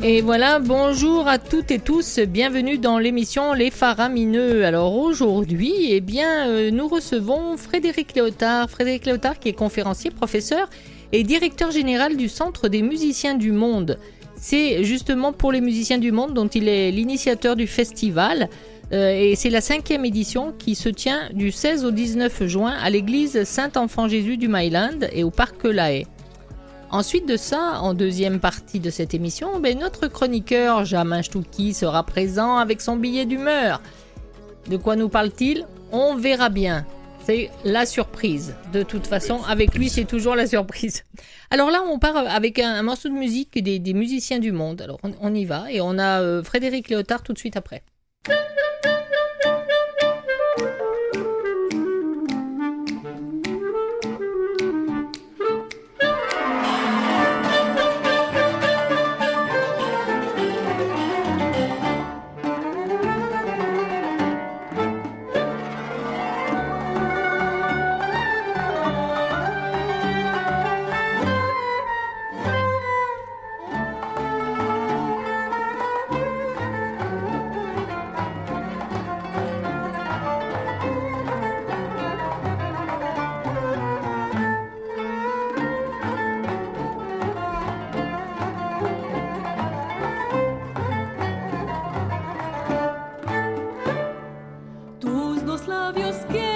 Et voilà, bonjour à toutes et tous, bienvenue dans l'émission Les Faramineux. Alors aujourd'hui, eh bien, euh, nous recevons Frédéric Léotard. Frédéric Léotard qui est conférencier, professeur et directeur général du Centre des musiciens du monde. C'est justement pour les musiciens du monde dont il est l'initiateur du festival. Euh, et c'est la cinquième édition qui se tient du 16 au 19 juin à l'église Saint-Enfant-Jésus du Myland et au parc La Haye. Ensuite de ça, en deuxième partie de cette émission, ben, notre chroniqueur Jamin Stouki sera présent avec son billet d'humeur. De quoi nous parle-t-il? On verra bien. C'est la surprise. De toute façon, avec lui, c'est toujours la surprise. Alors là, on part avec un, morceau de musique des, musiciens du monde. Alors on, y va et on a euh, Frédéric Léotard tout de suite après. love your skin.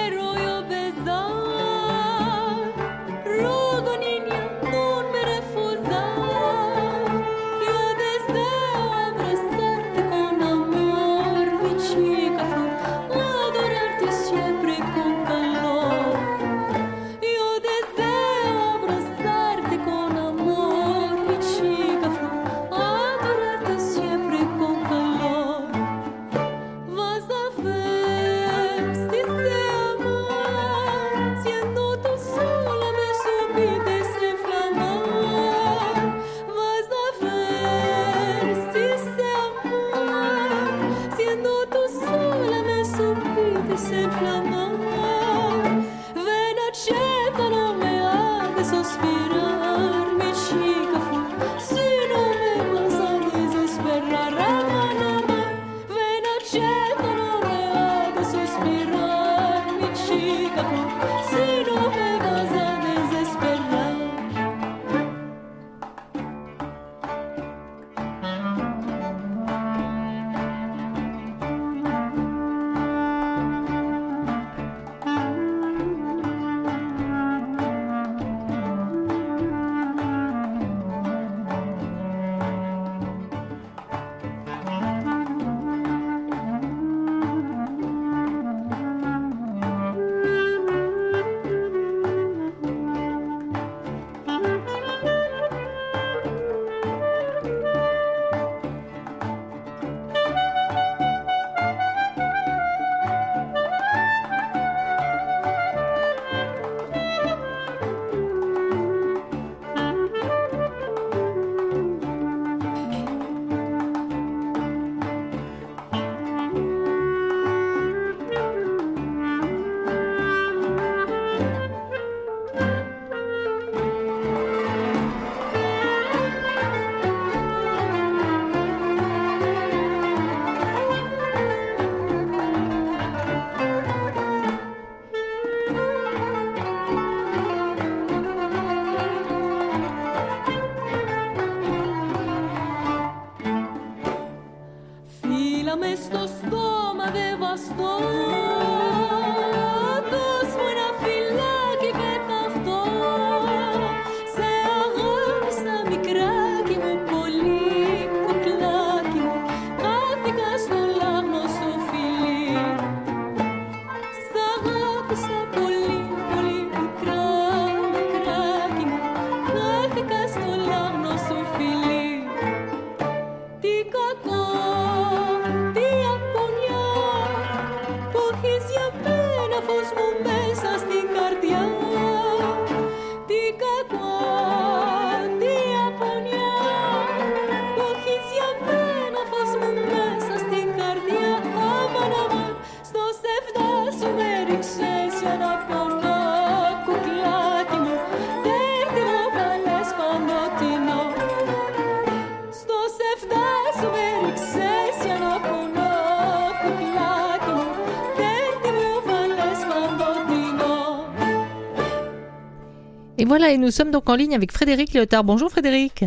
Et voilà, et nous sommes donc en ligne avec Frédéric Léotard. Bonjour Frédéric.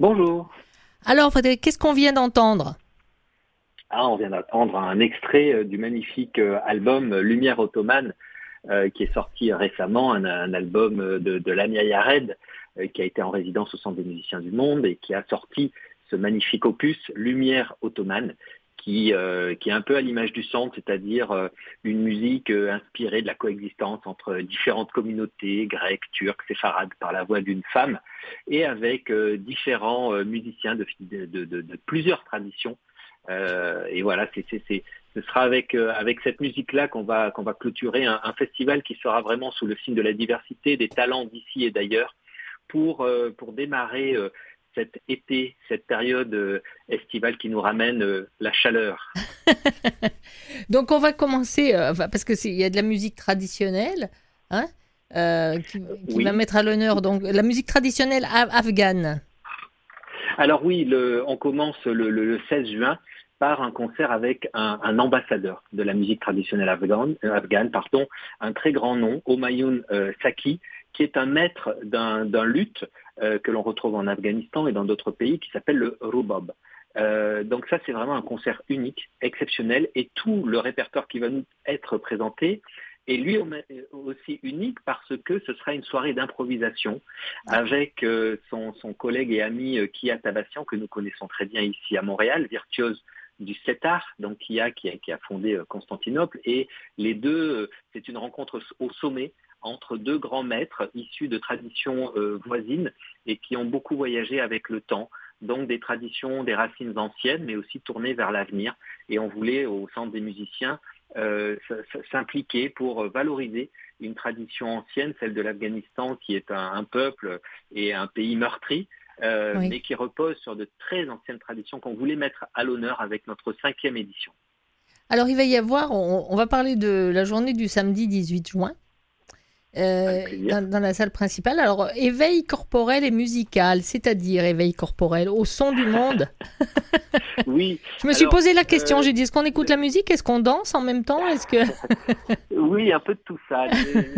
Bonjour. Alors Frédéric, qu'est-ce qu'on vient d'entendre? Ah, On vient d'entendre un extrait euh, du magnifique euh, album Lumière ottomane euh, qui est sorti récemment, un, album de, de Lamia Yared qui a été en résidence au Centre des musiciens du monde et qui a sorti ce magnifique opus Lumière ottomane qui, qui est un peu à l'image du centre, c'est-à-dire une musique inspirée de la coexistence entre différentes communautés grecques, turques, séfarades par la voix d'une femme et avec différents musiciens de, de, de, plusieurs traditions. Euh, et voilà, c'est, ce sera avec, euh, avec cette musique-là qu'on va, qu'on va clôturer un, festival qui sera vraiment sous le signe de la diversité, des talents d'ici et d'ailleurs, pour, euh, pour démarrer cet été, cette période estivale qui nous ramène la chaleur. Donc on va commencer, parce qu'il y a de la musique traditionnelle, hein, qui, va mettre à l'honneur donc la musique traditionnelle afghane. Alors oui, le, on commence le, le, 16 juin par un concert avec un, ambassadeur de la musique traditionnelle afghane, euh, afghane pardon, un très grand nom, Omayoun euh, Saki, qui est un maître d'un luth euh, que l'on retrouve en Afghanistan et dans d'autres pays, qui s'appelle le rubob. donc ça, c'est vraiment un concert unique, exceptionnel, et tout le répertoire qui va nous être présenté est lui aussi unique parce que ce sera une soirée d'improvisation avec son, collègue et ami Kia Tabassian, que nous connaissons très bien ici à Montréal, virtuose du Setar, donc qui a, qui a, fondé euh, Constantinople, et les deux, euh, c'est une rencontre au sommet entre deux grands maîtres issus de traditions euh, voisines et qui ont beaucoup voyagé avec le temps, donc des traditions, des racines anciennes, mais aussi tournées vers l'avenir. Et on voulait, au centre des musiciens, s'impliquer pour valoriser une tradition ancienne, celle de l'Afghanistan, qui est un, peuple et un pays meurtri, euh, mais qui repose sur de très anciennes traditions qu'on voulait mettre à l'honneur avec notre cinquième édition. Alors il va y avoir, on, va parler de la journée du samedi 18 juin. Euh, dans, la salle principale. Alors, éveil corporel et musical, c'est-à-dire éveil corporel au son du monde. oui. Je me suis posé la question. Euh, j'ai dit est-ce qu'on écoute la musique? Est-ce qu'on danse en même temps? Est-ce que Oui, un peu de tout ça.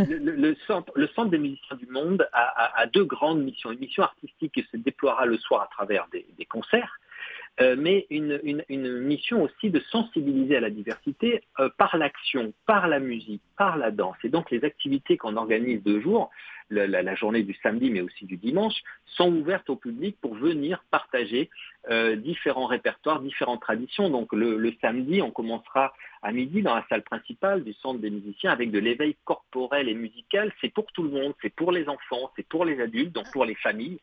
Le, centre, le centre des musiciens du monde a, deux grandes missions. Une mission artistique qui se déploiera le soir à travers des concerts euh, mais une, mission aussi de sensibiliser à la diversité euh, par l'action, par la musique, par la danse. Et donc les activités qu'on organise deux jours, la, journée du samedi mais aussi du dimanche, sont ouvertes au public pour venir partager euh, différents répertoires, différentes traditions. Donc le, samedi, on commencera à midi dans la salle principale du centre des musiciens avec de l'éveil corporel et musical. C'est pour tout le monde, c'est pour les enfants, c'est pour les adultes, donc pour les familles,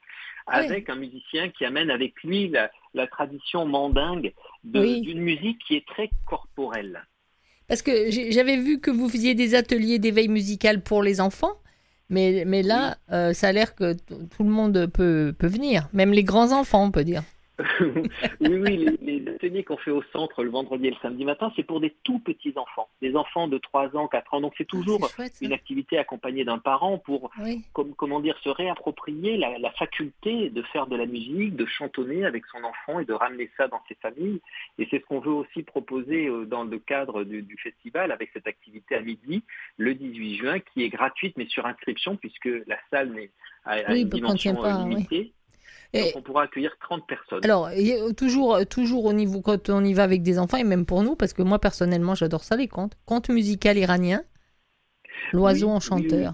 avec un musicien qui amène avec lui la, tradition mandingue d'une musique qui est très corporelle. Parce que j'avais vu que vous faisiez des ateliers d'éveil musical pour les enfants. Mais, mais là, euh, ça a l'air que tout le monde peut, peut venir, même les grands enfants, on peut dire. oui, oui, les, ateliers qu'on fait au centre le vendredi et le samedi matin, c'est pour des tout petits enfants, des enfants de 3 ans, 4 ans. Donc c'est ah, toujours une activité accompagnée d'un parent pour, comment dire, se réapproprier la, faculté de faire de la musique, de chantonner avec son enfant et de ramener ça dans ses familles. Et c'est ce qu'on veut aussi proposer euh, dans le cadre du, festival avec cette activité à midi, le 18 juin, qui est gratuite mais sur inscription puisque la salle a, une dimension euh, limitée. Et on pourra accueillir 30 personnes. Alors, toujours, toujours au niveau quand on y va avec des enfants, et même pour nous, parce que moi personnellement, j'adore ça, les contes. Contes musical iranien, l'oiseau enchanteur.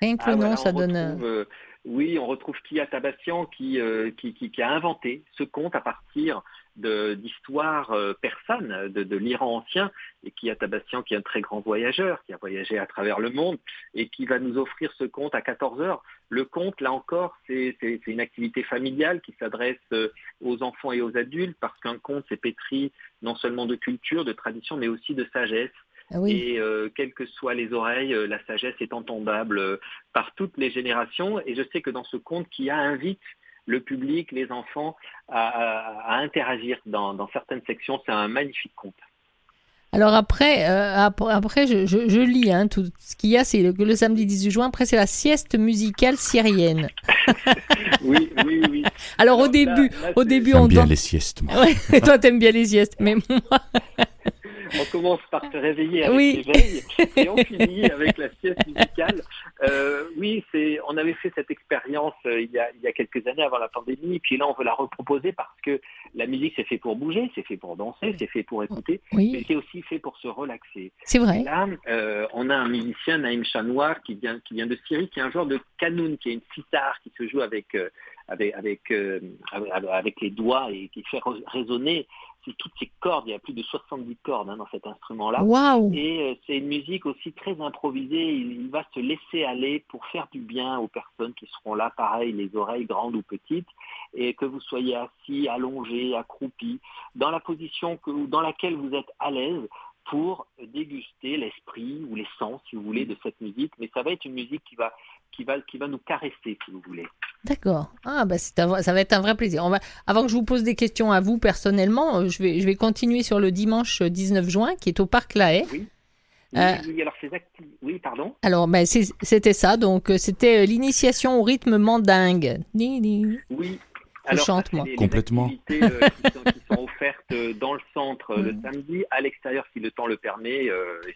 Rien que le ah, nom, ça donne. Euh, oui, on retrouve Kia Tabassian qui, euh, qui, qui, qui, a inventé ce conte à partir d'histoires euh, persanes de, de l'Iran ancien, et qui a Tabassian, qui est un très grand voyageur, qui a voyagé à travers le monde, et qui va nous offrir ce conte à 14 heures. Le conte, là encore, c'est une activité familiale qui s'adresse euh, aux enfants et aux adultes, parce qu'un conte, c'est pétri non seulement de culture, de tradition, mais aussi de sagesse. Ah et euh, quelles que soient les oreilles, la sagesse est entendable par toutes les générations. Et je sais que dans ce conte qui a invite le public, les enfants à, interagir dans, certaines sections. C'est un magnifique conte. Alors après, euh, après, je, lis hein, tout ce qu'il y a, c'est le, le, samedi 18 juin. Après, c'est la sieste musicale syrienne. oui, oui, oui. Alors, au début, au début, on bien les siestes. Moi. Ouais, toi, t'aimes bien les siestes, mais moi. On commence par se réveiller avec l'éveil et on finit avec la sieste musicale. Euh, oui, c'est, on avait fait cette expérience euh, il, y a, il y a quelques années avant la pandémie, puis là on veut la reproposer parce que la musique c'est fait pour bouger, c'est fait pour danser, c'est fait pour écouter, mais c'est aussi fait pour se relaxer. C'est vrai. Et là, euh, on a un musicien, Naïm Chanoir, qui vient, qui vient de Syrie, qui est un joueur de kanoun, qui est une sitar qui se joue avec, euh, avec, avec, euh, avec les doigts et qui fait résonner toutes ces cordes, il y a plus de 70 cordes hein, dans cet instrument-là. Et euh, c'est une musique aussi très improvisée, il, va se laisser aller pour faire du bien aux personnes qui seront là, pareil, les oreilles grandes ou petites, et que vous soyez assis, allongé, accroupi, dans la position que, dans laquelle vous êtes à l'aise pour déguster l'esprit ou les sens, si vous voulez, de cette musique. Mais ça va être une musique qui va qui va, qui va nous caresser, si vous voulez. D'accord. Ah, bah ça va être un vrai plaisir. On va, avant que je vous pose des questions à vous personnellement, euh, je vais, je vais continuer sur le dimanche 19 juin, qui est au Parc La Haye. Oui. Euh, oui, alors c'est Oui, pardon. Alors, ben, c'était ça. Donc, euh, c'était l'initiation au rythme mandingue. Oui. Chante, moi. Complètement. Les activités qui, sont, offertes dans le centre le mm. samedi, à l'extérieur si le temps le permet.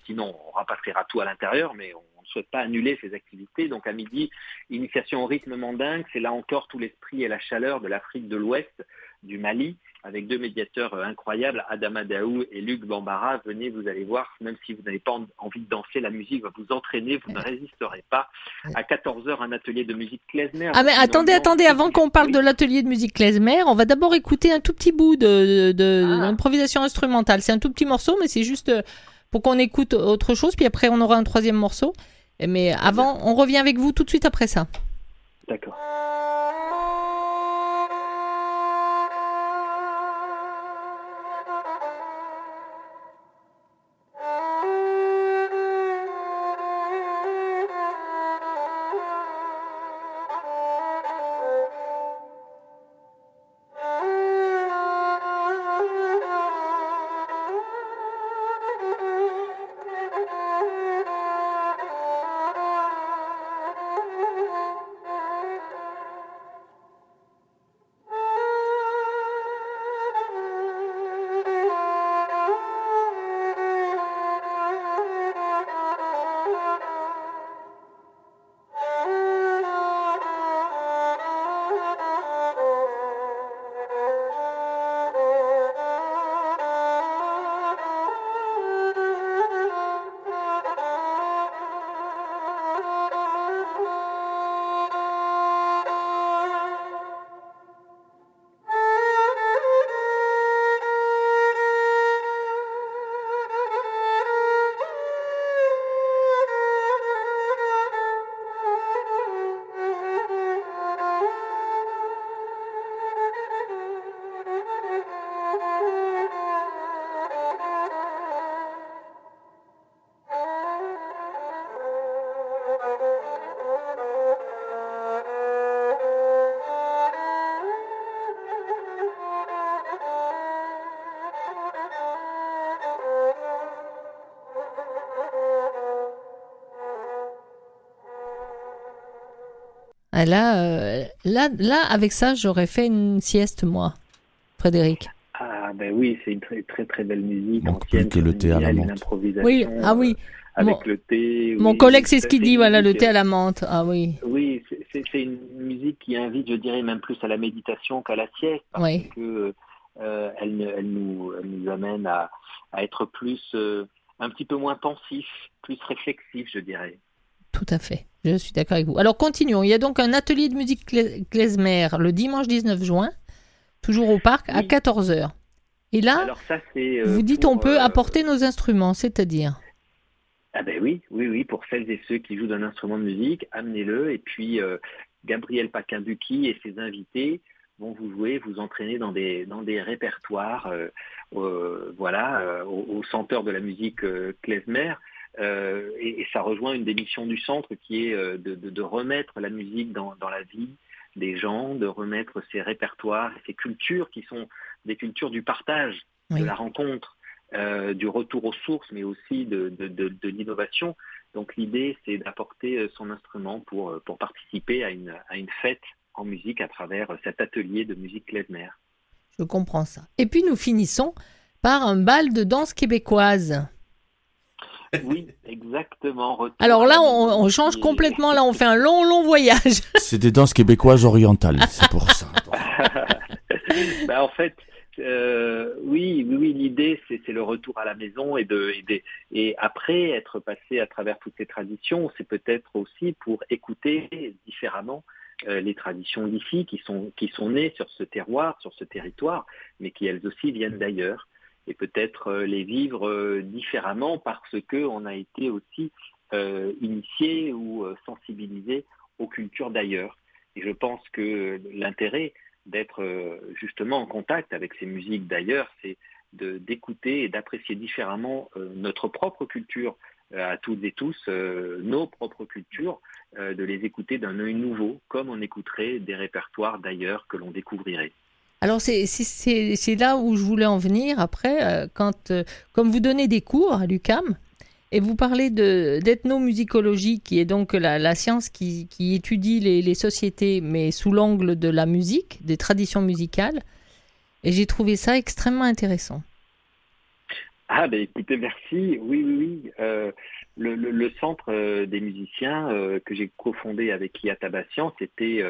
sinon, on rapatriera tout à l'intérieur, mais on ne souhaite pas annuler ces activités. Donc à midi, initiation au rythme mandingue, c'est là encore tout l'esprit et la chaleur de l'Afrique de l'Ouest, du Mali, avec deux médiateurs euh, incroyables, Adama Daou et Luc Bambara. Venez, vous allez voir, même si vous n'avez pas envie de danser, la musique va vous entraîner, vous ne résisterez pas. À 14h, un atelier de musique klezmer. Ah mais attendez, attendez, avant qu'on parle de l'atelier de musique klezmer, on va d'abord écouter un tout petit bout de, d'improvisation ah. instrumentale. C'est un tout petit morceau, mais c'est juste euh, pour qu'on écoute autre chose, puis après on aura un troisième morceau. Mais avant, on revient avec vous tout de suite après ça. D'accord. Là, euh, là, là, avec ça, j'aurais fait une sieste, moi, Frédéric. Ah, ben oui, c'est une très, très, très belle musique. Plus que le thé à la menthe. Oui, ah oui. Euh, avec le thé. Mon collègue, c'est ce qu'il dit, voilà, le thé à la menthe. Ah oui. Oui, c'est une musique qui invite, je dirais, même plus à la méditation qu'à la sieste. Parce oui. que euh, elle, elle, nous, elle, nous, amène à, à être plus, un petit peu moins pensif, plus réflexif, je dirais. Tout à fait. Je suis d'accord avec vous. Alors continuons. Il y a donc un atelier de musique klezmer le dimanche 19 juin, toujours au parc, à 14h. Et là, euh, vous dites on peut euh, apporter nos instruments, c'est-à-dire? Ah ben oui, oui, oui, pour celles et ceux qui jouent d'un instrument de musique, amenez-le. Et puis euh, Gabriel Paquinduki et ses invités vont vous jouer, vous entraîner dans des, dans des répertoires, voilà, au, centre de la musique klezmer. Euh, et, ça rejoint une des missions du centre qui est euh, de, remettre la musique dans, la vie des gens, de remettre ces répertoires, ces cultures qui sont des cultures du partage, de la rencontre, euh, du retour aux sources, mais aussi de, l'innovation. Donc l'idée, c'est d'apporter son instrument pour, pour participer à une, à une fête en musique à travers cet atelier de musique klezmer. Je comprends ça. Et puis nous finissons par un bal de danse québécoise. Oui, exactement. Alors là, on, change complètement. Là, on fait un long, long voyage. C'est des danses québécoises orientales, c'est pour ça. bah, en fait, euh, oui, oui, oui l'idée, c'est le retour à la maison et, de, et, et après être passé à travers toutes ces traditions, c'est peut-être aussi pour écouter différemment euh, les traditions d'ici qui sont, qui sont nées sur ce terroir, sur ce territoire, mais qui elles aussi viennent d'ailleurs et peut-être euh, les vivre différemment parce qu'on a été aussi initié ou sensibilisé aux cultures d'ailleurs. Et je pense que l'intérêt, d'être euh, justement en contact avec ces musiques d'ailleurs, c'est d'écouter et d'apprécier différemment euh, notre propre culture euh, à toutes et tous, nos propres cultures, de les écouter d'un œil nouveau, comme on écouterait des répertoires d'ailleurs que l'on découvrirait. Alors c'est là où je voulais en venir après, quand, comme vous donnez des cours à l'UCAM, et vous parlez d'ethnomusicologie, qui est donc la, science qui, étudie les, sociétés, mais sous l'angle de la musique, des traditions musicales. Et j'ai trouvé ça extrêmement intéressant. Ah ben écoutez, merci. Oui, oui, oui. Euh, le, centre euh, des musiciens euh, que j'ai cofondé avec Ia Tabassian, c'était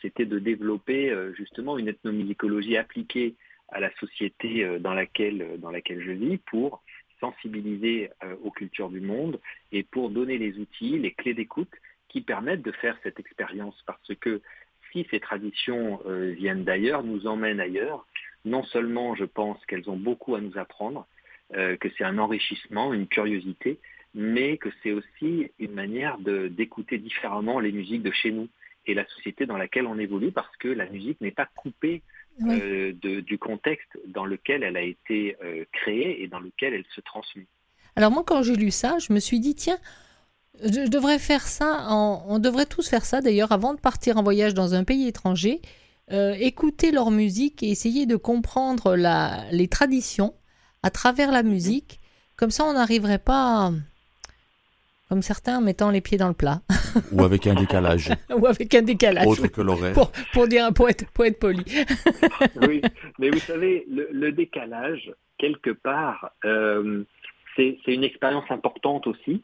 c'était de développer justement une ethnomusicologie appliquée à la société dans laquelle, dans laquelle je vis pour sensibiliser euh, aux cultures du monde et pour donner les outils, les clés d'écoute qui permettent de faire cette expérience. Parce que si ces traditions euh, viennent d'ailleurs, nous emmènent ailleurs, non seulement je pense qu'elles ont beaucoup à nous apprendre, euh, que c'est un enrichissement, une curiosité, mais que c'est aussi une manière d'écouter différemment les musiques de chez nous et la société dans laquelle on évolue, parce que la musique n'est pas coupée euh, du contexte dans lequel elle a été euh, créée et dans lequel elle se transmet. Alors moi, quand j'ai lu ça, je me suis dit, tiens, je devrais faire ça, on devrait tous faire ça d'ailleurs avant de partir en voyage dans un pays étranger, euh, écouter leur musique et essayer de comprendre la, les traditions à travers la musique. Comme ça, on n'arriverait pas comme certains en mettant les pieds dans le plat. Ou avec un décalage. Ou avec un décalage. Autre que l'horaire. Pour, dire, pour, être, pour être poli. oui, mais vous savez, le, décalage, quelque part, euh, c'est une expérience importante aussi,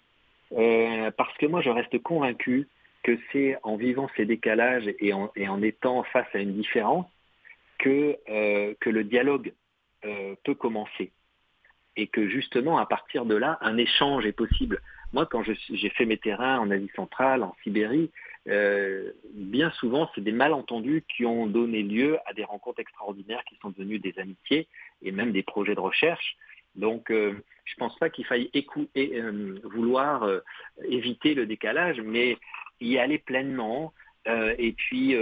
euh, parce que moi, je reste convaincu que c'est en vivant ces décalages et en, et en, étant face à une différence que, euh, que le dialogue peut commencer. Et que justement, à partir de là, un échange est possible. Moi, quand j'ai fait mes terrains en Asie centrale, en Sibérie, euh, bien souvent, c'est des malentendus qui ont donné lieu à des rencontres extraordinaires qui sont devenues des amitiés et même des projets de recherche. Donc, euh, je ne pense pas qu'il faille euh, vouloir éviter le décalage, mais y aller pleinement. et puis,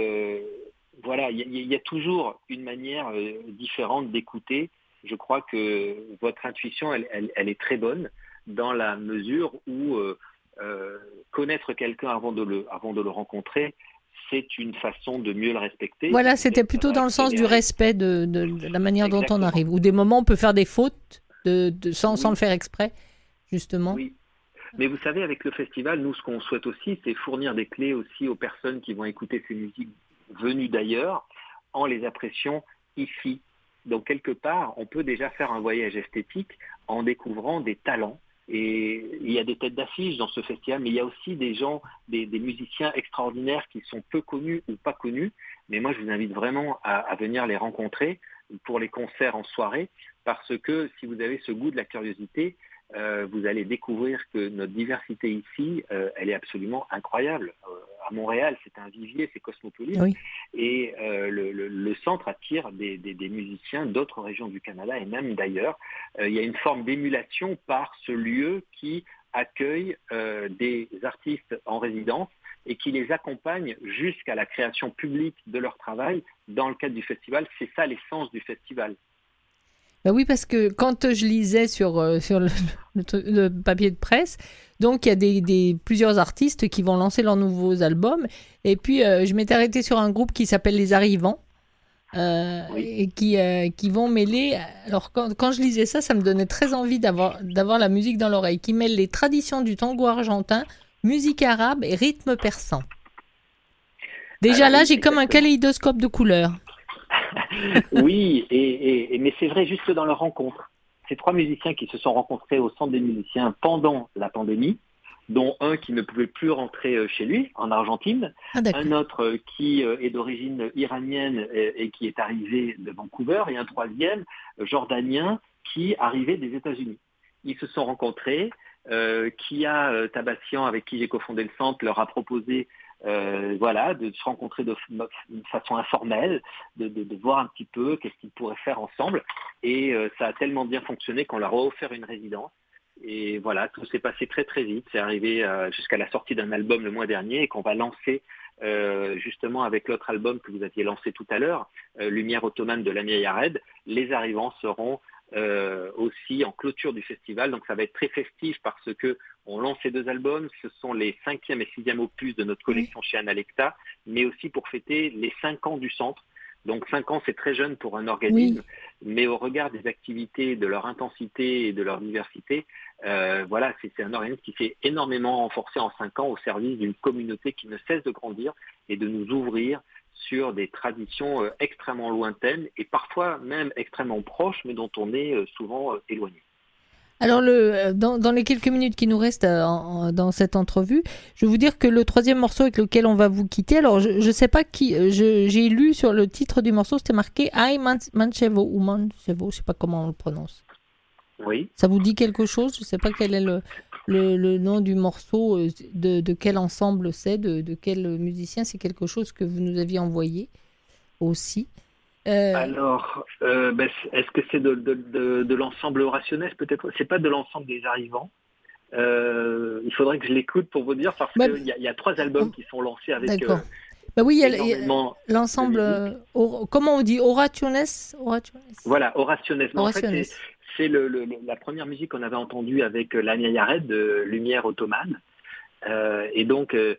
voilà, il y, a toujours une manière différente d'écouter. Je crois que votre intuition, elle est très bonne dans la mesure où euh, euh, connaître quelqu'un avant, de le, avant de le rencontrer, c'est une façon de mieux le respecter. Voilà, c'était plutôt dans le sens du respect de, de, la manière dont on arrive. Ou des moments, on peut faire des fautes de, sans, sans, le faire exprès, justement. Oui. Mais vous savez, avec le festival, nous, ce qu'on souhaite aussi, c'est fournir des clés aussi aux personnes qui vont écouter ces musiques venues d'ailleurs, en les appréciant ici. Donc, quelque part, on peut déjà faire un voyage esthétique en découvrant des talents et il y a des têtes d'affiche dans ce festival, mais il y a aussi des gens, des, musiciens extraordinaires qui sont peu connus ou pas connus. Mais moi, je vous invite vraiment à, venir les rencontrer pour les concerts en soirée, parce que si vous avez ce goût de la curiosité, euh, vous allez découvrir que notre diversité ici, euh, elle est absolument incroyable. Euh, à Montréal, c'est un vivier, c'est cosmopolite. Et le, centre attire des, musiciens d'autres régions du Canada et même d'ailleurs. il y a une forme d'émulation par ce lieu qui accueille des artistes en résidence et qui les accompagne jusqu'à la création publique de leur travail dans le cadre du festival. C'est ça l'essence du festival. Ben oui, parce que quand je lisais sur, euh, sur le, papier de presse, donc il y a des, plusieurs artistes qui vont lancer leurs nouveaux albums. Et puis euh, je m'étais arrêtée sur un groupe qui s'appelle Les Arrivants. Euh, et qui, qui vont mêler. Alors, quand, quand, je lisais ça, ça me donnait très envie d'avoir, d'avoir la musique dans l'oreille, qui mêle les traditions du tango argentin, musique arabe et rythme persan. Déjà là, j'ai comme un kaléidoscope de couleurs. oui, et, mais c'est vrai juste dans leur rencontre. ces trois musiciens qui se sont rencontrés au centre des musiciens pendant la pandémie, dont un qui ne pouvait plus rentrer euh, chez lui en Argentine, Ah, un autre euh, qui euh, est d'origine iranienne et, et qui est arrivé de Vancouver, et un troisième jordanien qui arrivait des États-Unis. Ils se sont rencontrés. Euh, Kia euh, Tabassian, avec qui j'ai cofondé le centre, leur a proposé euh, voilà, de se rencontrer de, façon informelle, de, de- de voir un petit peu qu'est-ce qu'ils pourraient faire ensemble. Et euh, ça a tellement bien fonctionné qu'on leur a offert une résidence. Et voilà, tout s'est passé très très vite. C'est arrivé euh, jusqu'à la sortie d'un album le mois dernier et qu'on va lancer euh, justement avec l'autre album que vous aviez lancé tout à l'heure, euh, Lumière ottomane de Lamia Yared. Les arrivants seront euh, aussi en clôture du festival. Donc ça va être très festif parce que on lance ces deux albums. Ce sont les cinquième et sixième opus de notre collection chez Analecta, mais aussi pour fêter les cinq ans du centre. Donc cinq ans, c'est très jeune pour un organisme, mais au regard des activités, de leur intensité et de leur diversité, euh, voilà, c'est c'est un organisme qui s'est énormément renforcé en cinq ans au service d'une communauté qui ne cesse de grandir et de nous ouvrir sur des traditions euh, extrêmement lointaines et parfois même extrêmement proches, mais dont on est euh, souvent euh, éloigné. Alors, le, dans, dans les quelques minutes qui nous restent en- en- dans cette entrevue, je vais vous dire que le troisième morceau avec lequel on va vous quitter, alors je ne sais pas qui, j'ai lu sur le titre du morceau, c'était marqué I Man- Manchevo ou Manchevo, je sais pas comment on le prononce. Oui. Ça vous dit quelque chose? Je ne sais pas quel est le, le, le nom du morceau, euh, de, de quel ensemble c'est, de, de quel musicien. C'est quelque chose que vous nous aviez envoyé aussi. Euh, Alors, euh, ben, est-ce que c'est de, l'ensemble rationnel peut-être? C'est pas de l'ensemble des arrivants. Euh, il faudrait que je l'écoute pour vous dire parce Bah, qu'il y, a- il y a trois albums qui sont lancés avec D'accord. bah oui, l'ensemble. euh, comment on dit? Orationes? Orationes? Voilà, Orationes. Mais En fait, Orationes. C'est- le, le- la première musique qu'on avait entendue avec euh, Lamia Yared de Lumière ottomane. Euh, et donc, euh,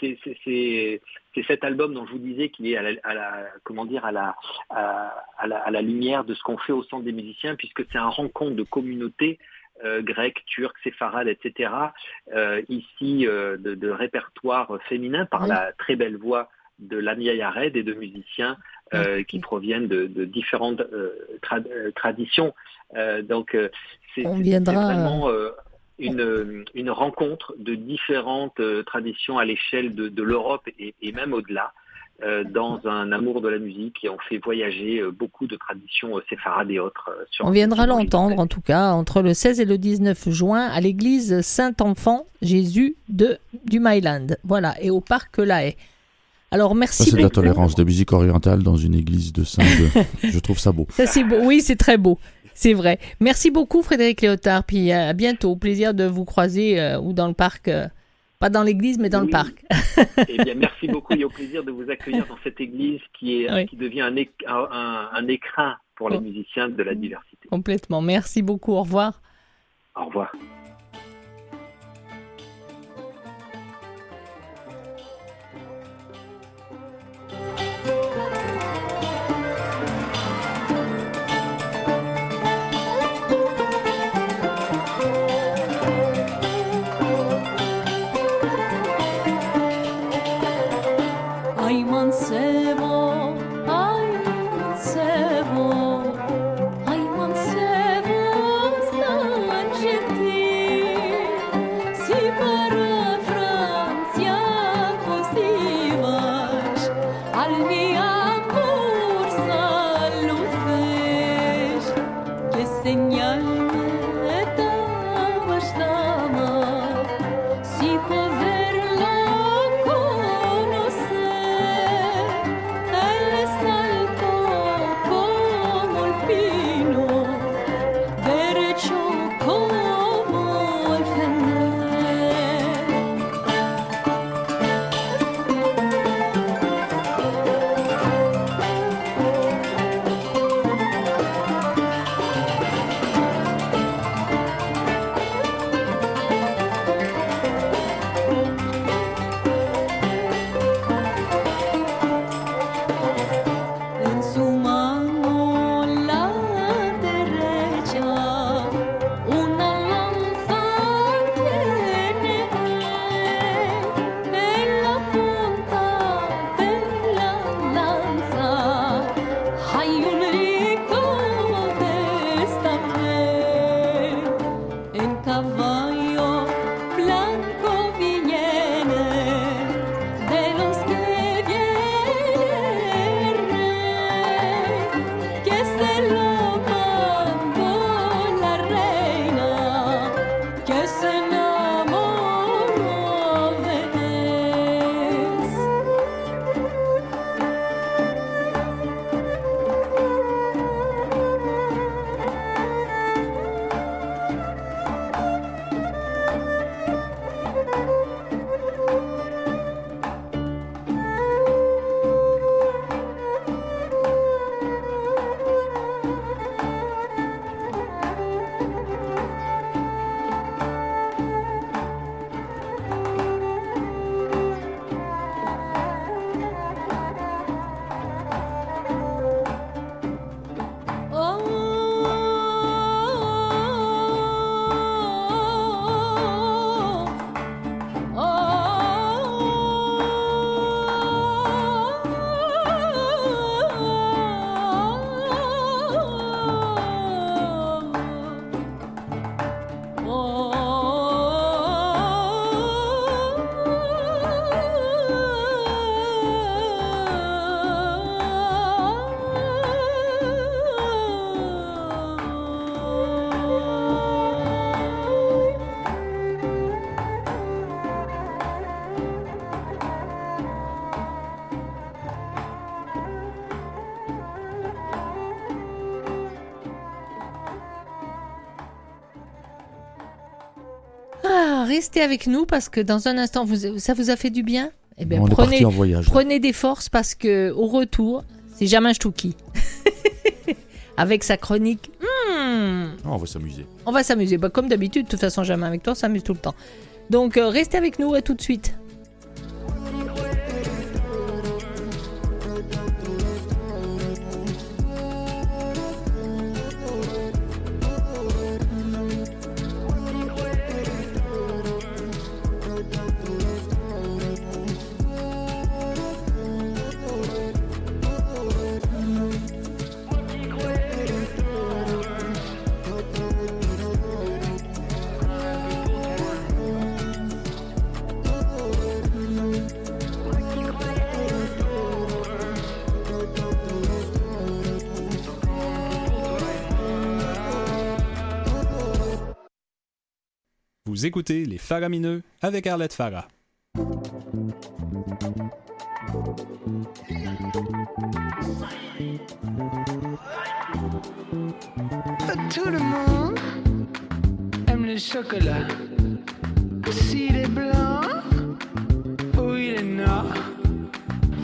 c'est c'est- c'est- c'est cet album dont je vous disais qu'il est à la, à la- comment dire, à la, à, à la, à la lumière de ce qu'on fait au centre des musiciens, puisque c'est un rencontre de communautés euh, grecques, turques, séfarades, etc. ici, de, de répertoire féminin par Oui. la très belle voix de Lamia Yared et de musiciens euh, Ok. qui proviennent de, de différentes euh, tra- euh, traditions. Euh, donc, euh, c'est vraiment euh, une, une rencontre de différentes euh, traditions à l'échelle de, de l'Europe et, et même au-delà, euh, dans un amour de la musique et on fait voyager euh, beaucoup de traditions euh, séfarades et autres. euh, sur On viendra l'entendre, en tout cas, entre le 16 et le 19 juin, à l'église Saint-Enfant Jésus de, du Myland. Voilà, et au parc La Haye. Alors, Ça, merci c'est de la tolérance de musique orientale dans une église de Saint-Denis. Je trouve ça beau. Ça, c'est beau. Oui, c'est très beau. C'est vrai. Merci beaucoup, Frédéric Léotard. Puis à bientôt. Plaisir de vous croiser euh, ou dans le parc. euh, pas dans l'église, mais dans le parc. Eh bien, merci beaucoup et au plaisir de vous accueillir dans cette église qui, est, Oui. qui devient un, éc- un, un- un écrin pour les Oh. musiciens de la diversité. Complètement. Merci beaucoup. Au revoir. Au revoir. Restez avec nous parce que dans un instant, vous, ça vous a fait du bien? Eh bien, On est prenez, parti en voyage. prenez des forces parce que au retour, c'est Jamin Stouki. avec sa chronique. Hmm, on va s'amuser. on va s'amuser. Bah, comme d'habitude, de toute façon, Jamin, avec toi, on s'amuse tout le temps. Donc, euh, restez avec nous et tout de suite. Écoutez Les Faramineux avec Arlette Farah. Tout le monde aime le chocolat. S'il est blanc ou il est noir.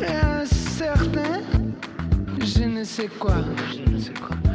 Et un certain, je ne sais quoi. Au bout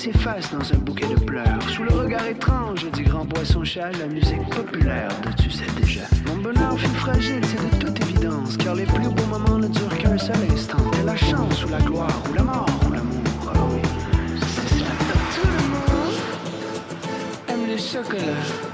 s'efface dans un bouquet de pleurs. Sous le regard étrange du grand poisson chat, la musique populaire de tu sais déjà. Mon bonheur fut fragile, c'est de toute évidence, car les plus beaux moments ne durent qu'un seul instant. Et la chance ou la gloire ou la mort ou l'amour, ah oui, c'est cela. Tout le monde aime le chocolat.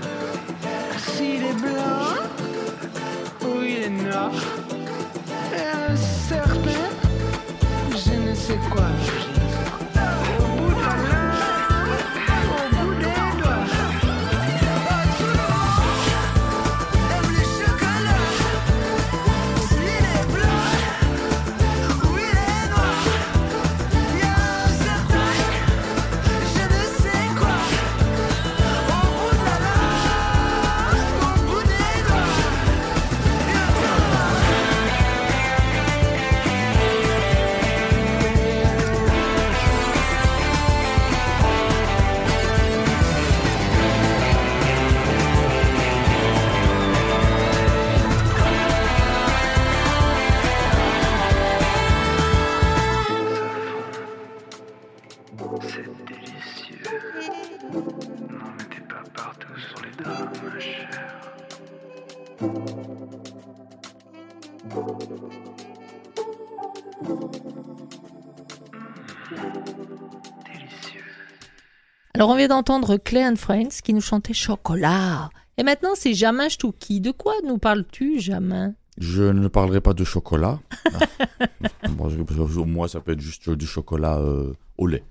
Alors, on vient d'entendre Clay and Friends qui nous chantait Chocolat. Et maintenant, c'est Jamin Stouki. De quoi nous parles-tu, Jamin? Je ne parlerai pas de chocolat. Ah. Moi, ça peut être juste du chocolat euh, au lait.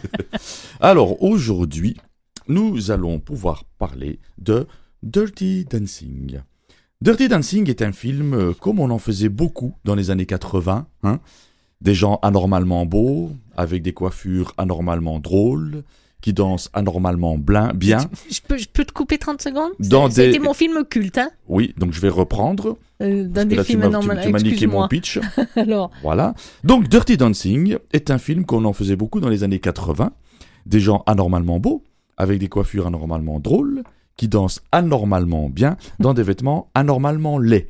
Alors, aujourd'hui, nous allons pouvoir parler de Dirty Dancing. Dirty Dancing est un film euh, comme on en faisait beaucoup dans les années 80. hein. Des gens anormalement beaux, avec des coiffures anormalement drôles, qui dansent anormalement blin- bien. je peux, je peux te couper 30 secondes? Dans C'était des- mon film culte, hein Oui, donc je vais reprendre. Euh, Dans des là, films m'as- tu- m'as niqué mon pitch. Alors, Voilà. Donc Dirty Dancing est un film qu'on en faisait beaucoup dans les années 80. Des gens anormalement beaux, avec des coiffures anormalement drôles, qui dansent anormalement bien, dans des vêtements anormalement laids.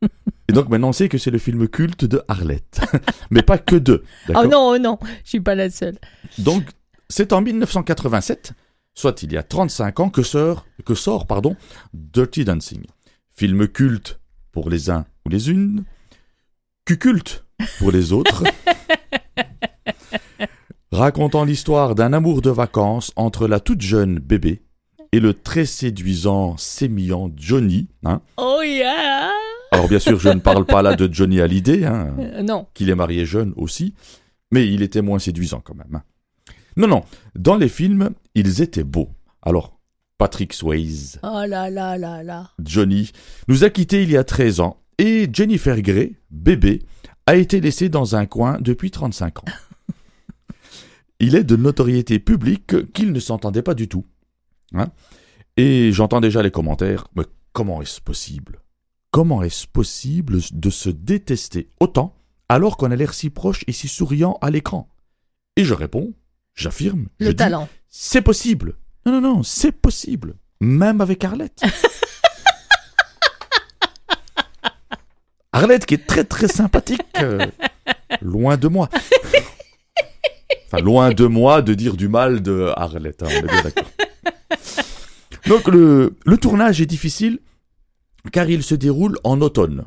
Et donc maintenant on sait que c'est le film culte de Arlette. Mais pas que de. oh non, oh non, je suis pas la seule. Donc c'est en 1987, soit il y a 35 ans, que sort, que sort pardon, Dirty Dancing. Film culte pour les uns ou les unes, cuculte pour les autres, racontant l'histoire d'un amour de vacances entre la toute jeune bébé et le très séduisant, sémillant Johnny. hein. Oh yeah Alors bien sûr, je ne parle pas là de Johnny Hallyday, hein, Euh, Non, qu'il est marié jeune aussi, mais il était moins séduisant quand même. hein. Non, non, dans les films, ils étaient beaux. Alors, Patrick Swayze, oh là là là là. Johnny, nous a quittés il y a 13 ans, et Jennifer Grey, bébé, a été laissée dans un coin depuis 35 ans. Il est de notoriété publique qu'il ne s'entendait pas du tout. Hein et j'entends déjà les commentaires, mais comment est-ce possible? Comment est-ce possible de se détester autant alors qu'on a l'air si proche et si souriant à l'écran? Et je réponds, j'affirme, Le talent. c'est possible. Non, non, non, c'est possible. Même avec Arlette. Arlette qui est très très sympathique. euh, loin de moi. Enfin, loin de moi de dire du mal de Arlette. hein, on est bien d'accord. Donc le, le tournage est difficile car il se déroule en automne,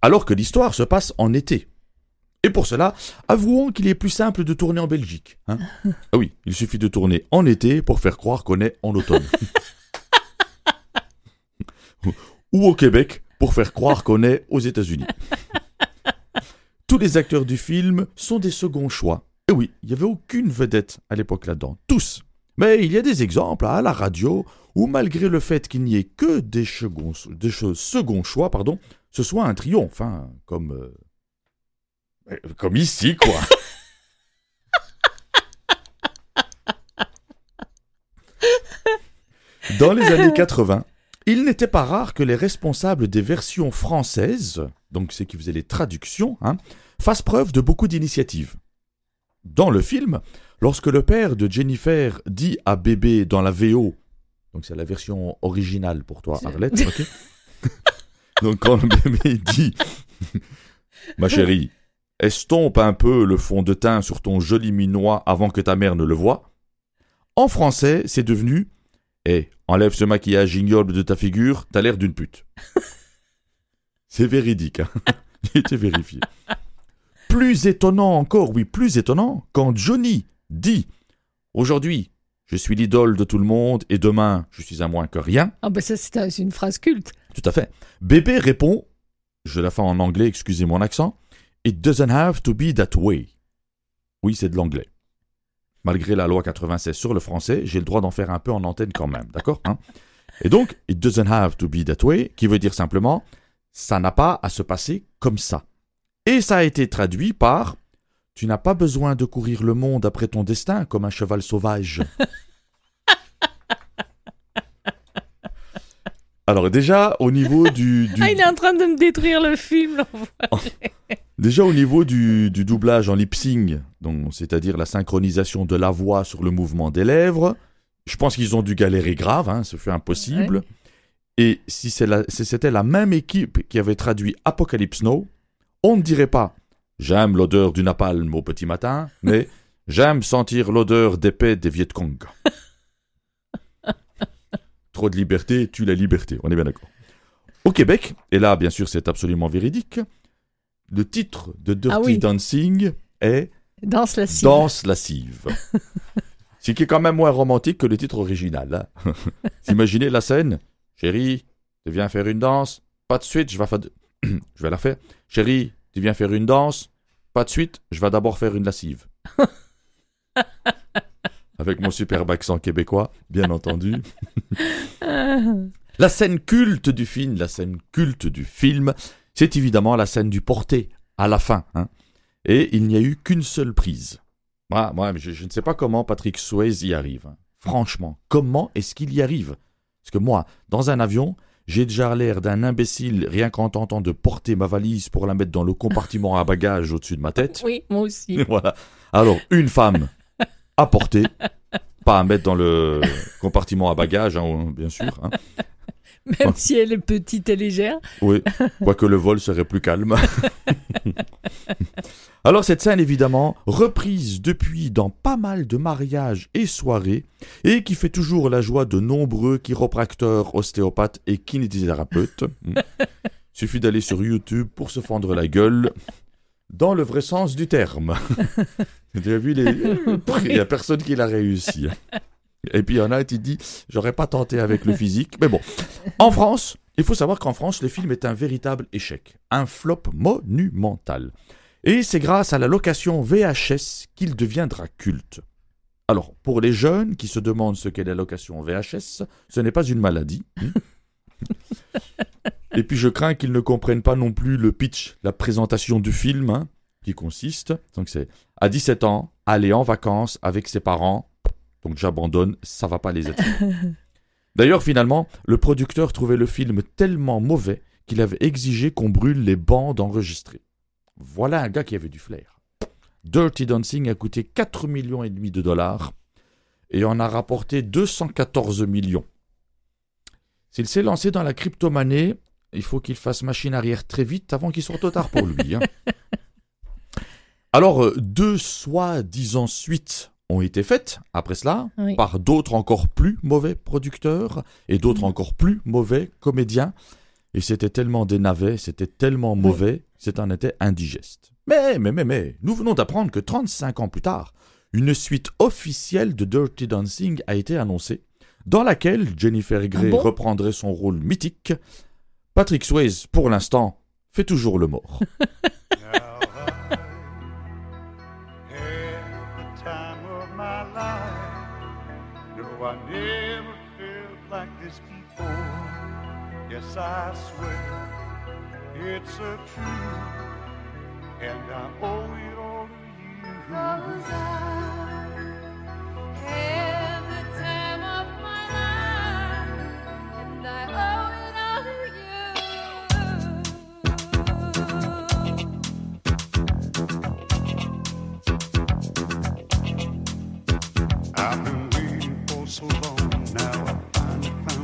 alors que l'histoire se passe en été. Et pour cela, avouons qu'il est plus simple de tourner en Belgique. hein. Ah oui, il suffit de tourner en été pour faire croire qu'on est en automne. Ou au Québec pour faire croire qu'on est aux États-Unis. Tous les acteurs du film sont des seconds choix. Et oui, il n'y avait aucune vedette à l'époque là-dedans. Tous. Mais il y a des exemples à la radio où, malgré le fait qu'il n'y ait que des, seconds, des che- seconds choix, pardon, ce soit un triomphe, hein, comme, euh, comme ici, quoi. Dans les années 80, il n'était pas rare que les responsables des versions françaises, donc ceux qui faisaient les traductions, hein, fassent preuve de beaucoup d'initiative. Dans le film, lorsque le père de Jennifer dit à bébé dans la VO, donc c'est la version originale pour toi, Arlette, ok Donc quand le bébé dit, ma chérie, estompe un peu le fond de teint sur ton joli minois avant que ta mère ne le voie, en français, c'est devenu Eh, enlève ce maquillage ignoble de ta figure, t'as l'air d'une pute. c'est véridique, hein J'ai été vérifié. Plus étonnant encore, oui, plus étonnant, quand Johnny dit Aujourd'hui, je suis l'idole de tout le monde et demain, je suis à moins que rien. Ah bah ça c'est un- c'est une phrase culte. Tout à fait. Bébé répond, je la fais en anglais, excusez mon accent, It doesn't have to be that way. Oui, c'est de l'anglais. Malgré la loi 96 sur le français, j'ai le droit d'en faire un peu en antenne quand même, d'accord hein? Et donc, It doesn't have to be that way, qui veut dire simplement, ça n'a pas à se passer comme ça. Et ça a été traduit par, tu n'as pas besoin de courir le monde après ton destin comme un cheval sauvage. Alors déjà, au niveau du... du- Ah, il est en train de me détruire le film. Déjà au niveau du, du doublage en lip sync, donc c'est-à-dire la synchronisation de la voix sur le mouvement des lèvres, je pense qu'ils ont dû galérer grave, hein, ce fut impossible. Et si c'est la- c'était la même équipe qui avait traduit Apocalypse Now, on ne dirait pas j'aime l'odeur du napalm au petit matin, mais j'aime sentir l'odeur d'épée des Viet Cong. Trop de liberté tue la liberté, on est bien d'accord. Au Québec, et là bien sûr c'est absolument véridique, le titre de Dirty Ah oui. Dancing est Danse la cible. Danse lascive. Ce qui est quand même moins romantique que le titre original. hein. Imaginez la scène. Chérie, tu viens faire une danse Pas de suite, je vais, fa- je vais la faire. Chérie, tu viens faire une danse Pas de suite, je vais d'abord faire une lascive. Avec mon superbe accent québécois, bien entendu. La scène culte du film, la scène culte du film, c'est évidemment la scène du porté, à la fin. hein. Et il n'y a eu qu'une seule prise. Moi, moi je, je ne sais pas comment Patrick Swayze y arrive. hein. Franchement, comment est-ce qu'il y arrive? Parce que moi, dans un avion, j'ai déjà l'air d'un imbécile rien qu'en tentant de porter ma valise pour la mettre dans le compartiment à bagages au-dessus de ma tête. Oui, moi aussi. voilà. Alors, une femme à porter, pas à mettre dans le compartiment à bagages, hein, bien sûr. hein. Même si elle est petite et légère. Oui, quoique le vol serait plus calme. Alors cette scène, évidemment, reprise depuis dans pas mal de mariages et soirées, et qui fait toujours la joie de nombreux chiropracteurs, ostéopathes et kinésithérapeutes. Suffit d'aller sur YouTube pour se fendre la gueule, dans le vrai sens du terme. Tu as vu les... Il n'y a personne qui l'a réussi. Et puis il y en a qui dit, j'aurais pas tenté avec le physique, mais bon. En France, il faut savoir qu'en France, le film est un véritable échec, un flop monumental. Et c'est grâce à la location VHS qu'il deviendra culte. Alors, pour les jeunes qui se demandent ce qu'est la location VHS, ce n'est pas une maladie. Et puis je crains qu'ils ne comprennent pas non plus le pitch, la présentation du film, hein, qui consiste, donc c'est à 17 ans, aller en vacances avec ses parents, donc j'abandonne, ça va pas les être. D'ailleurs, finalement, le producteur trouvait le film tellement mauvais qu'il avait exigé qu'on brûle les bandes enregistrées. Voilà un gars qui avait du flair. Dirty Dancing a coûté 4 millions et demi de dollars et en a rapporté 214 millions. S'il s'est lancé dans la crypto-monnaie, il faut qu'il fasse machine arrière très vite avant qu'il soit trop tard pour lui. hein. Alors, euh, deux soi-disant suites ont été faites après cela Oui. par d'autres encore plus mauvais producteurs et d'autres Mhm. encore plus mauvais comédiens. Et c'était tellement des navets, c'était tellement mauvais, c'est en était indigeste. Mais, mais, mais, mais, nous venons d'apprendre que 35 ans plus tard, une suite officielle de Dirty Dancing a été annoncée, dans laquelle Jennifer Grey bon? reprendrait son rôle mythique. Patrick Swayze, pour l'instant, fait toujours le mort. Yes, I swear it's a truth, and I owe it all to you.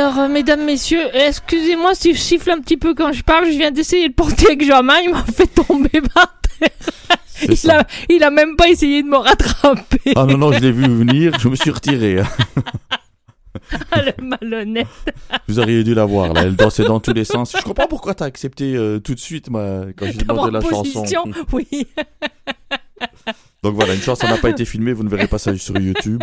Alors, euh, mesdames, messieurs, excusez-moi si je siffle un petit peu quand je parle. Je viens d'essayer de porter avec Germain. Il m'a fait tomber par terre. Il ça. a, il a même pas essayé de me rattraper. Ah non, non, je l'ai vu venir, je me suis retiré. Ah, le malhonnête. Vous auriez dû la voir, là. Elle dansait dans tous les sens. Je comprends pourquoi t'as accepté euh, tout de suite, moi, quand j'ai demandé la chanson. proposition, oui. Donc voilà, une chance, ça n'a pas été filmé, vous ne verrez pas ça sur YouTube.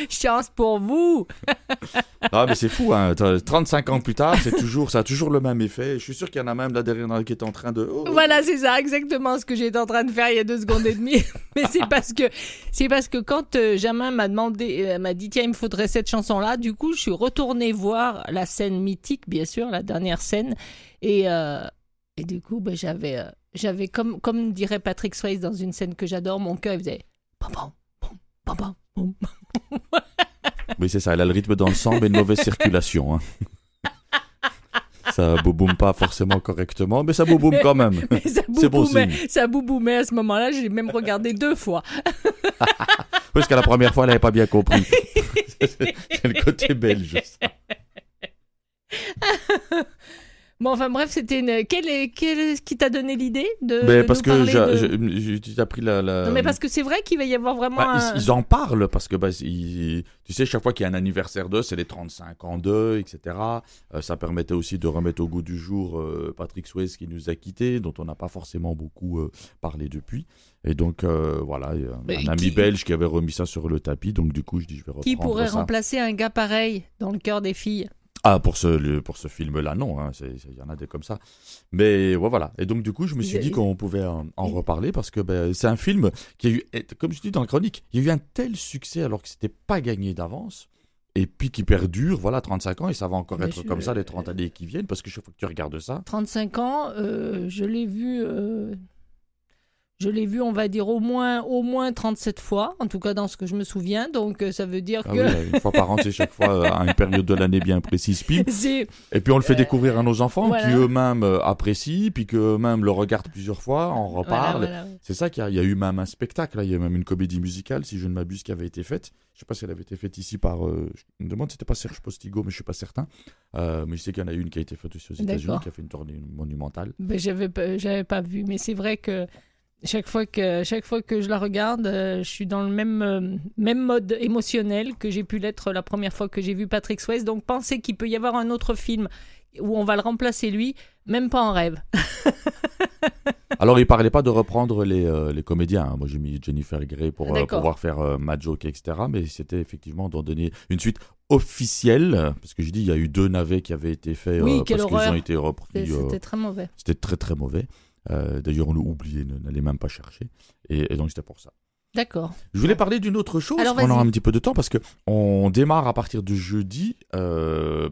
Chance pour vous. Ah, mais c'est fou, hein. t'as- 35 ans plus tard, c'est toujours, ça a toujours le même effet. Je suis sûr qu'il y en a même là derrière qui est en train de. oh, Voilà, c'est ça, exactement ce que j'étais en train de faire il y a deux secondes et demie. Mais c'est parce que, c'est parce que quand euh, Jamin m'a demandé, euh, m'a dit tiens, il me faudrait cette chanson-là. Du coup, je suis retournée voir la scène mythique, bien sûr, la dernière scène. Et, euh, et du coup, ben, j'avais, euh, j'avais comme, comme dirait Patrick Swayze dans une scène que j'adore, mon cœur il faisait pam pam pam pam pam pam. Oui, c'est ça, elle a le rythme le sang, mais une mauvaise circulation. hein. Ça bouboum pas forcément correctement, mais ça bouboum quand même. Mais ça C'est bon bouboumait, signe. ça bouboumait à ce moment-là. J'ai même regardé deux fois. Parce qu'à la première fois, elle n'avait pas bien compris. c'est le côté belge. ça. Bon, enfin bref, c'était une. Quelle est, quelle qui t'a donné l'idée de. Mais de parce nous que de- tu as pris la. la- Non, mais parce que c'est vrai qu'il va y avoir vraiment. Bah, un- ils, ils en parlent parce que bah, ils- tu sais chaque fois qu'il y a un anniversaire d'eux, c'est les 35 ans d'eux, etc. Euh, ça permettait aussi de remettre au goût du jour euh, Patrick Swayze qui nous a quittés, dont on n'a pas forcément beaucoup euh, parlé depuis. Et donc voilà, il y a un, un ami qui- belge qui avait remis ça sur le tapis, donc du coup je dis je vais reprendre Qui pourrait ça. remplacer un gars pareil dans le cœur des filles? Ah pour ce pour ce film-là non, hein, il y en a des comme ça. Mais ouais, voilà. Et donc du coup je me suis dit qu'on pouvait en, en reparler parce que ben, c'est un film qui a eu, comme je dis dans la chronique, il y a eu un tel succès alors que c'était pas gagné d'avance. Et puis qui perdure, voilà, 35 ans, et ça va encore être comme ça les 30 années qui viennent, parce que chaque fois que tu regardes ça, 35 ans, euh, je l'ai vu. euh, Je l'ai vu, on va dire, au moins, au moins 37 fois, en tout cas dans ce que je me souviens. Donc, euh, ça veut dire ah que oui, une fois par an, c'est chaque fois euh, à une période de l'année bien précise. Et puis on le fait découvrir à nos enfants, voilà. qui eux-mêmes euh, apprécient, puis qu'eux-mêmes le regardent plusieurs fois, Voilà, reparlent. voilà. C'est ça qu'il y y a eu même un spectacle, là. il y a même une comédie musicale, si je ne m'abuse, qui avait été faite. Je sais pas si elle avait été faite ici par. euh, je me demande si c'était pas Serge Postigo, mais je suis pas certain. Euh, mais je sais qu'il y en a une qui a été faite aussi aux États-Unis, qui a fait une tournée monumentale. Ben, j'avais pas, pas vu, mais c'est vrai que chaque fois que chaque fois que je la regarde, euh, je suis dans le même euh, même mode émotionnel que j'ai pu l'être la première fois que j'ai vu Patrick Swayze. Donc penser qu'il peut y avoir un autre film où on va le remplacer lui, même pas en rêve. Alors, il parlait pas de reprendre les, euh, les comédiens. hein. Moi, j'ai mis Jennifer Grey pour euh, pouvoir faire euh, Mad Joke, etc. Mais c'était effectivement d'en donner une suite officielle. Parce que je dis, il y a eu deux navets qui avaient été faits Oui, parce qu'ils ont été repris. C'était très mauvais. C'était très très mauvais. Euh, D'ailleurs, on l'a oublié, n'allez même pas chercher. Et, et donc, c'était pour ça. D'accord. Je voulais parler d'une autre chose, Alors, vas-y. un petit peu de temps, parce que on démarre à partir de jeudi, euh,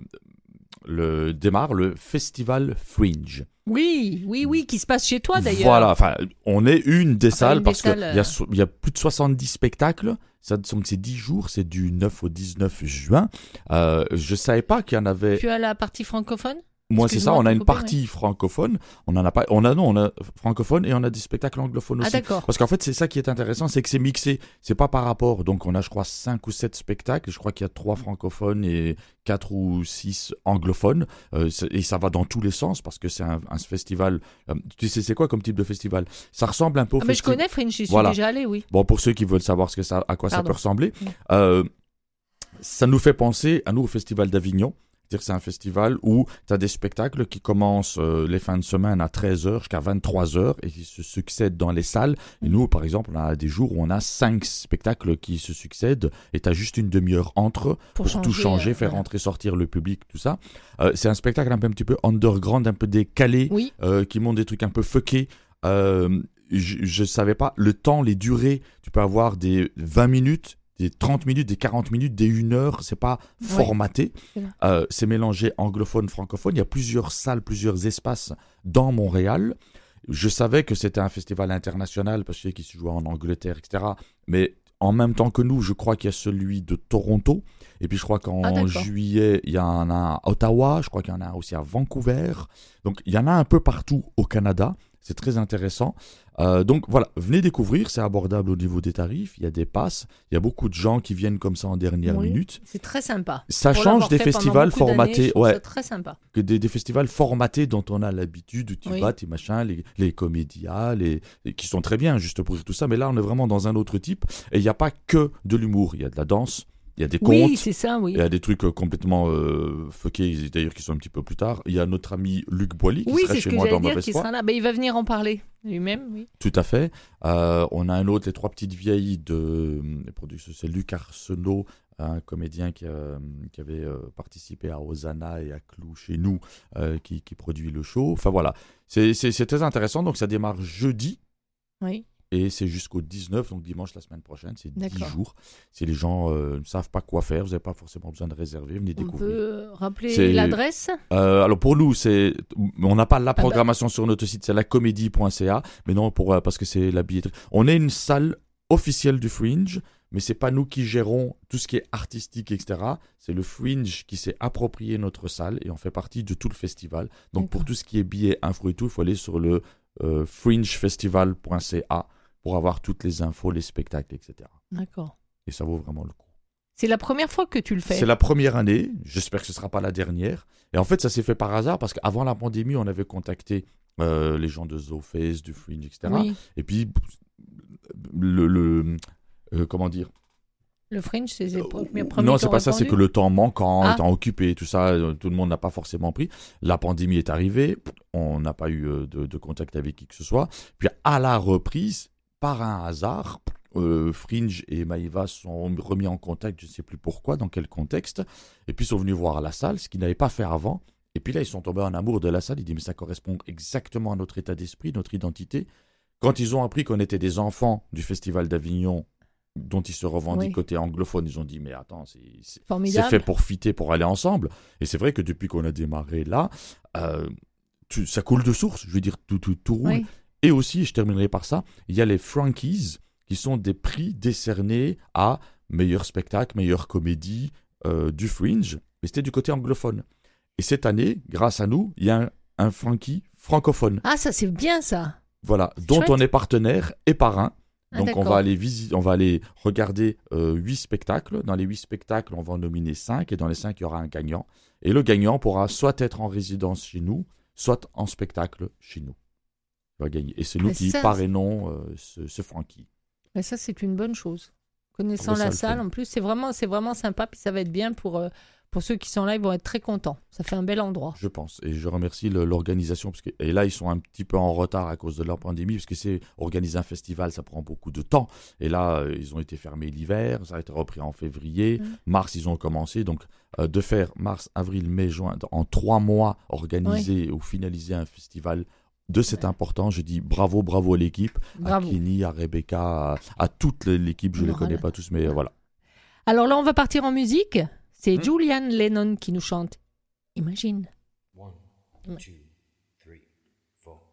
le, démarre le festival Fringe. Oui, oui, oui, qui se passe chez toi d'ailleurs. Voilà, enfin, on est une des Enfin, salles, une parce qu'il salles, y, a euh. so- y a plus de 70 spectacles. Ça, donc, c'est 10 jours, c'est du 9 au 19 juin. Euh, je savais pas qu'il y en avait. Tu as la partie francophone? Moi, c'est ça, on a une partie francophone. On en a pas. On a non, on a francophone et on a des spectacles anglophones Ah aussi. d'accord. Parce qu'en fait, c'est ça qui est intéressant, c'est que c'est mixé. C'est pas par rapport. Donc, on a, je crois, 5 ou 7 spectacles. Je crois qu'il y a 3 francophones et 4 ou 6 anglophones. Euh, et ça va dans tous les sens parce que c'est un, un festival. euh, tu sais, c'est quoi comme type de festival? Ça ressemble un peu au Ah, mais je connais Fringe, j'y suis Voilà. déjà allé, oui. Bon, pour ceux qui veulent savoir ce que ça, à quoi ça peut ressembler, Mm. euh, ça nous fait penser à nous au Festival d'Avignon. C'est-à-dire que c'est un festival où tu as des spectacles qui commencent euh, les fins de semaine à 13h jusqu'à 23h et qui se succèdent dans les salles. Et Mm. nous, par exemple, on a des jours où on a cinq spectacles qui se succèdent et tu as juste une demi-heure entre Pour, tout changer, euh, faire voilà. rentrer, sortir le public, tout ça. Euh, c'est un spectacle un, peu, un petit peu underground, un peu décalé, Oui, euh, qui montre des trucs un peu fuckés. Euh, je ne savais pas le temps, les durées. Tu peux avoir des 20 minutes, des 30 minutes, des 40 minutes, des 1 heure. C'est pas formaté. Euh, c'est mélangé anglophone, francophone. Il y a plusieurs salles, plusieurs espaces dans Montréal. Je savais que c'était un festival international parce qu'il se joue en Angleterre, etc. Mais en même temps que nous, je crois qu'il y a celui de Toronto. Et puis je crois qu'en Ah, juillet, il y en a un à Ottawa. Je crois qu'il y en a un aussi à Vancouver. Donc il y en a un peu partout au Canada. C'est très intéressant. Euh, donc voilà, venez découvrir. C'est abordable au niveau des tarifs. Il y a des passes. Il y a beaucoup de gens qui viennent comme ça en dernière Oui. minute. C'est très sympa. Ça Pour change des festivals formatés. je Ouais, ça très sympa. que des, des festivals formatés dont on a l'habitude, tu Oui. vas, tes machins, les, les comédias, les, qui sont très bien juste pour tout ça. Mais là, on est vraiment dans un autre type. Et il n'y a pas que de l'humour. Il y a de la danse, il y a des Oui, contes, c'est ça, oui. il y a des trucs euh, complètement euh, fuckés, d'ailleurs, qui sont un petit peu plus tard. Il y a notre ami Luc Boily qui Oui, sera chez que moi dans dire, Mauvaise foi. là. Ben, il va venir en parler lui-même, oui. Tout à fait. Euh, on a un autre, les trois petites vieilles de producteurs, c'est Luc Arsenault, un comédien qui, avait euh, participé à Hosanna et à Clou chez nous, euh, qui, qui produit le show. Enfin voilà, c'est très intéressant. Donc ça démarre jeudi Oui. Et c'est jusqu'au 19, donc dimanche la semaine prochaine. C'est 10 D'accord. jours. Si les gens euh, ne savent pas quoi faire, vous n'avez pas forcément besoin de réserver, venez On découvrir. peut rappeler l'adresse? Euh, alors pour nous, c'est on n'a pas la bah. programmation sur notre site, c'est lacomédie.ca, mais non pour euh, parce que c'est la billetterie. On est une salle officielle du Fringe, mais c'est pas nous qui gérons tout ce qui est artistique, etc. C'est le Fringe qui s'est approprié notre salle et on fait partie de tout le festival. Donc pour tout ce qui est billets, infos et tout, il faut aller sur le euh, fringefestival.ca pour avoir toutes les infos, les spectacles, etc. D'accord. Et ça vaut vraiment le coup. C'est la première fois que tu le fais? C'est la première année, j'espère que ce ne sera pas la dernière. Et en fait, ça s'est fait par hasard parce qu'avant la pandémie, on avait contacté euh, les gens de Zoface, du Fringe, etc. Oui. Et puis, le. le- euh, comment dire? Le Fringe, c'est les Euh, premiers Non, c'est pas ça, c'est que le temps manquant, Ah. étant occupé, tout ça, tout le monde n'a pas forcément pris. La pandémie est arrivée, on n'a pas eu de, de contact avec qui que ce soit. Puis à la reprise, par un hasard, euh, Fringe et Maïva sont remis en contact, je ne sais plus pourquoi, dans quel contexte, et puis sont venus voir la salle, ce qu'ils n'avaient pas fait avant. Et puis là, ils sont tombés en amour de la salle. Ils disent, mais ça correspond exactement à notre état d'esprit, notre identité. Quand ils ont appris qu'on était des enfants du Festival d'Avignon, dont ils se revendiquent Oui. côté anglophone, ils ont dit, mais attends, c'est fait pour fitter, pour aller ensemble. Et c'est vrai que depuis qu'on a démarré là, euh, tu- ça coule de source. Je veux dire, tout, tout, tout roule. Oui. Et aussi, je terminerai par ça, il y a les Frankies, qui sont des prix décernés à meilleur spectacle, meilleure comédie euh, du Fringe. Mais c'était du côté anglophone. Et cette année, grâce à nous, il y a un, un Frankie francophone. Ah, ça, c'est bien, ça. Voilà, dont chouette. on est partenaire et parrain. Ah, Donc on va aller visiter, on va aller regarder euh, huit spectacles. Dans les huit spectacles, on va en nominer cinq et dans les cinq, il y aura un gagnant. Et le gagnant pourra soit être en résidence chez nous, soit en spectacle chez nous. Il va gagner. Et c'est nous Mais qui ça, parrainons euh, ce, ce Frankie. Mais ça, c'est une bonne chose. Connaissant la le salle, en plus, c'est vraiment, c'est vraiment sympa. Puis ça va être bien pour, euh, pour ceux qui sont là. Ils vont être très contents. Ça fait un bel endroit. Je pense. Et je remercie l'organisation. parce que Et là, ils sont un petit peu en retard à cause de leur pandémie, parce que c'est organiser un festival, ça prend beaucoup de temps. Et là, euh, ils ont été fermés l'hiver, ça a été repris en février. Mm. Mars, ils ont commencé. Donc, euh, de faire mars, avril, mai, juin, en trois mois, organiser ou finaliser un festival de cette importance, je dis bravo, bravo à l'équipe, à. Kenny, à Rebecca, à, à toute l'équipe. Je ne les connais pas tous, mais voilà. Alors là, on va partir en musique. C'est Hmm. Julian Lennon qui nous chante. Imagine. One, two, three, four.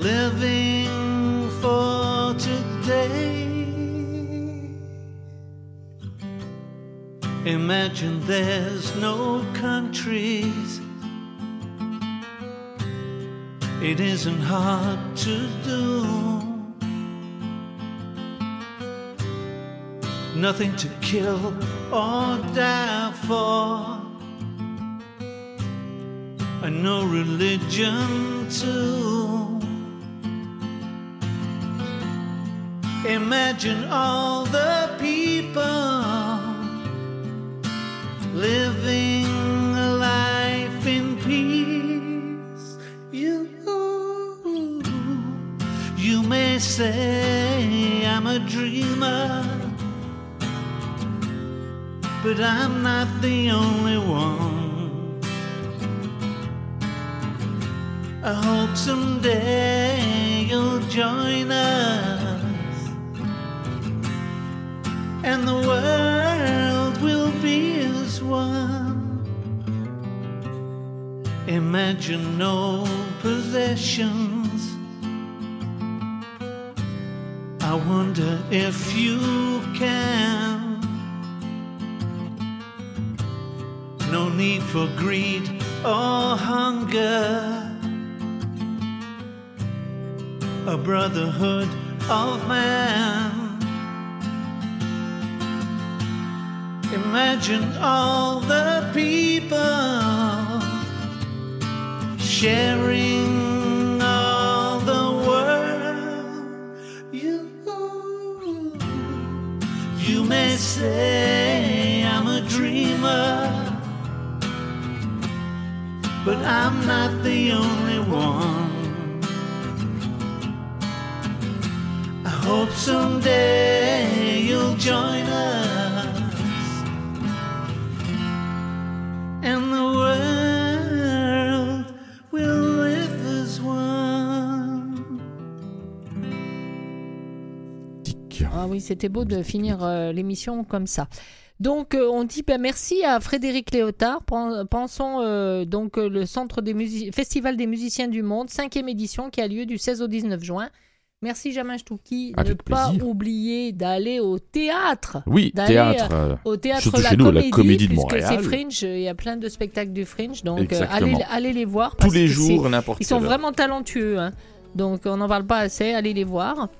living for today. Imagine there's no countries It isn't hard to do. Nothing to kill or die for. And no religion too. Imagine all the people living a life in peace. You, you may say I'm a dreamer, but I'm not the only one. I hope someday you'll join us and the world will be as one. Imagine no possessions. I wonder if you can. No need for greed or hunger. A brotherhood of man. Imagine all the people sharing all the world. You, you may say I'm a dreamer, but I'm not the only one. I hope someday you'll join us. Ah oui, c'était beau de finir euh, l'émission comme ça. Donc, euh, on dit ben, merci à Frédéric Léotard. Pen- Pensons euh, donc euh, le centre des musi- Festival des musiciens du monde, cinquième édition qui a lieu du 16 au 19 juin. Merci Jamin Stouki. Ne pas plaisir. oublier d'aller au théâtre. Oui, théâtre. euh, Au théâtre Surtout la, chez nous, à la comédie, Comédie de Montréal. c'est Fringe. Il y a plein de spectacles du Fringe. Donc, allez, allez les voir. tous les jours, n'importe ils sont heure. vraiment talentueux, hein. donc on n'en parle pas assez, allez les voir.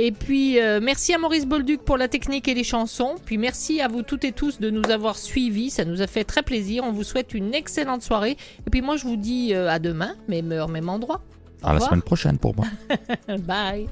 Et puis euh, merci à Maurice Bolduc pour la technique et les chansons. Puis merci à vous toutes et tous de nous avoir suivis, ça nous a fait très plaisir. On vous souhaite une excellente soirée. Et puis moi je vous dis euh, à demain, même heure, même endroit. Au À la semaine prochaine pour moi. Bye.